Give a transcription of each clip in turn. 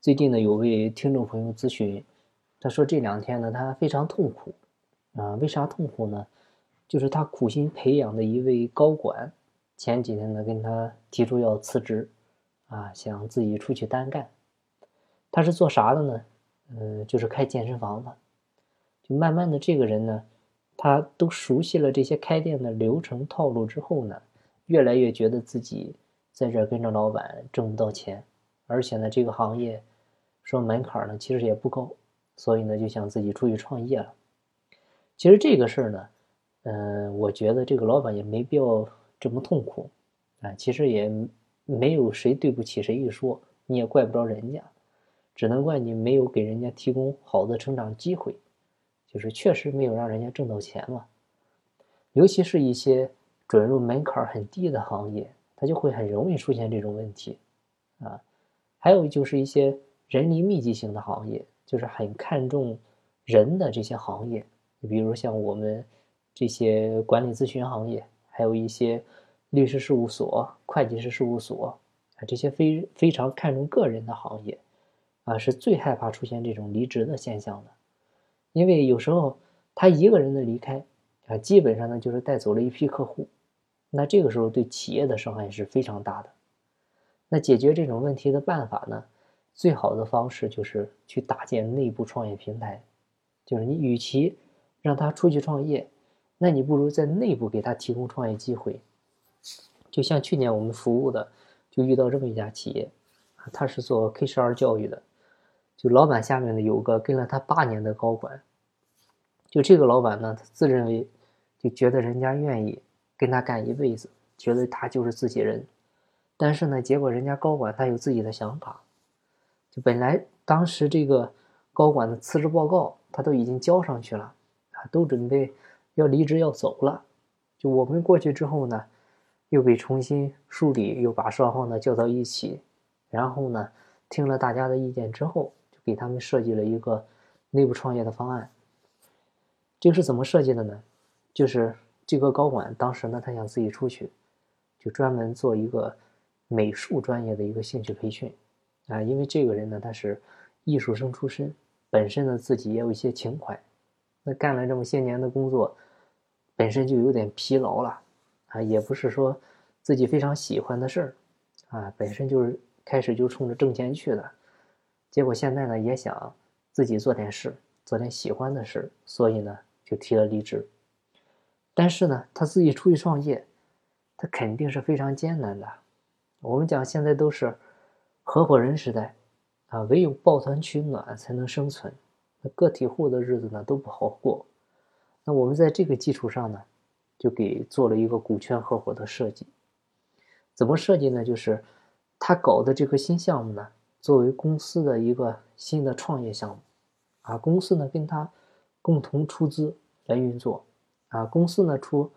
最近呢，有位听众朋友咨询，他说这两天呢，他非常痛苦啊。为啥痛苦呢？就是他苦心培养的一位高管，前几天呢跟他提出要辞职，啊，想自己出去单干。他是做啥的呢？嗯，就是开健身房的。就慢慢的，这个人呢，他都熟悉了这些开店的流程套路之后呢，越来越觉得自己在这跟着老板挣不到钱，而且呢，这个行业。说门槛呢，其实也不高，所以呢，就想自己出去创业了。其实这个事儿呢，嗯，我觉得这个老板也没必要这么痛苦啊。其实也没有谁对不起谁一说，你也怪不着人家，只能怪你没有给人家提供好的成长机会，就是确实没有让人家挣到钱嘛。尤其是一些准入门槛很低的行业，它就会很容易出现这种问题啊。还有就是一些。人力密集型的行业，就是很看重人的这些行业，比如像我们这些管理咨询行业，还有一些律师事务所、会计师事务所啊，这些非非常看重个人的行业，啊，是最害怕出现这种离职的现象的，因为有时候他一个人的离开啊，基本上呢就是带走了一批客户，那这个时候对企业的伤害是非常大的。那解决这种问题的办法呢？最好的方式就是去搭建内部创业平台，就是你与其让他出去创业，那你不如在内部给他提供创业机会。就像去年我们服务的，就遇到这么一家企业，他是做 K 十二教育的，就老板下面呢有个跟了他八年的高管，就这个老板呢，他自认为就觉得人家愿意跟他干一辈子，觉得他就是自己人，但是呢，结果人家高管他有自己的想法。就本来当时这个高管的辞职报告他都已经交上去了啊，都准备要离职要走了。就我们过去之后呢，又给重新梳理，又把双方呢叫到一起，然后呢听了大家的意见之后，就给他们设计了一个内部创业的方案。这个是怎么设计的呢？就是这个高管当时呢，他想自己出去，就专门做一个美术专业的一个兴趣培训。啊，因为这个人呢，他是艺术生出身，本身呢自己也有一些情怀，那干了这么些年的工作，本身就有点疲劳了，啊，也不是说自己非常喜欢的事儿，啊，本身就是开始就冲着挣钱去的，结果现在呢也想自己做点事，做点喜欢的事，所以呢就提了离职。但是呢，他自己出去创业，他肯定是非常艰难的。我们讲现在都是。合伙人时代，啊，唯有抱团取暖才能生存。那个体户的日子呢都不好过。那我们在这个基础上呢，就给做了一个股权合伙的设计。怎么设计呢？就是他搞的这个新项目呢，作为公司的一个新的创业项目，啊，公司呢跟他共同出资来运作，啊，公司呢出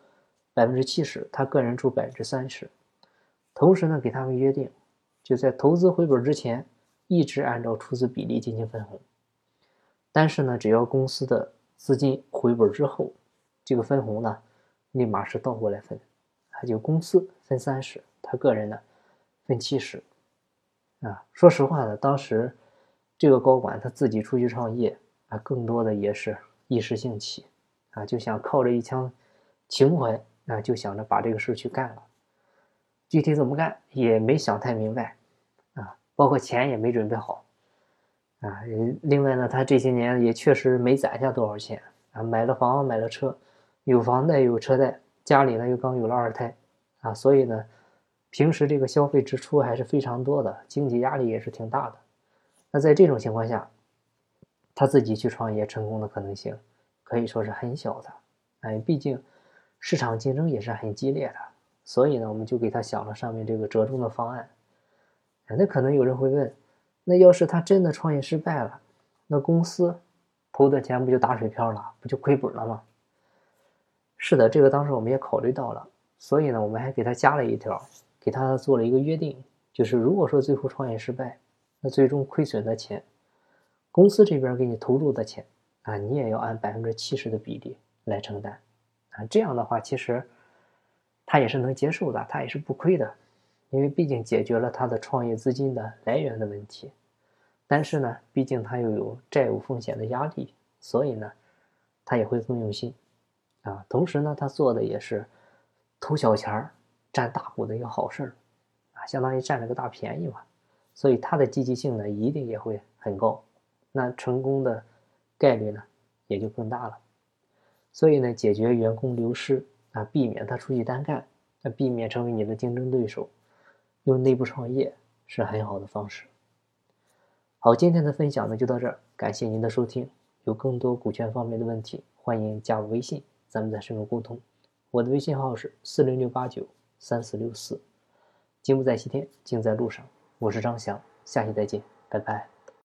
百分之七十，他个人出百分之三十，同时呢给他们约定。就在投资回本之前，一直按照出资比例进行分红。但是呢，只要公司的资金回本之后，这个分红呢，立马是倒过来分，他就公司分三十，他个人呢分七十。啊，说实话呢，当时这个高管他自己出去创业啊，更多的也是一时兴起啊，就想靠着一腔情怀啊，就想着把这个事去干了。具体怎么干也没想太明白，啊，包括钱也没准备好，啊，另外呢，他这些年也确实没攒下多少钱啊，买了房买了车，有房贷有车贷，家里呢又刚有了二胎，啊，所以呢，平时这个消费支出还是非常多的，经济压力也是挺大的。那在这种情况下，他自己去创业成功的可能性可以说是很小的，哎，毕竟市场竞争也是很激烈的。所以呢，我们就给他想了上面这个折中的方案。那可能有人会问，那要是他真的创业失败了，那公司投的钱不就打水漂了，不就亏本了吗？是的，这个当时我们也考虑到了。所以呢，我们还给他加了一条，给他做了一个约定，就是如果说最后创业失败，那最终亏损的钱，公司这边给你投入的钱啊，你也要按百分之七十的比例来承担。啊，这样的话，其实。他也是能接受的，他也是不亏的，因为毕竟解决了他的创业资金的来源的问题。但是呢，毕竟他又有债务风险的压力，所以呢，他也会更用心啊。同时呢，他做的也是偷小钱儿占大股的一个好事儿啊，相当于占了个大便宜嘛。所以他的积极性呢，一定也会很高，那成功的概率呢，也就更大了。所以呢，解决员工流失啊，避免他出去单干，那避免成为你的竞争对手，用内部创业是很好的方式。好，今天的分享呢就到这儿，感谢您的收听。有更多股权方面的问题，欢迎加我微信，咱们再深入沟通。我的微信号是四零六八九三四六四。金不在西天，金在路上。我是张翔，下期再见，拜拜。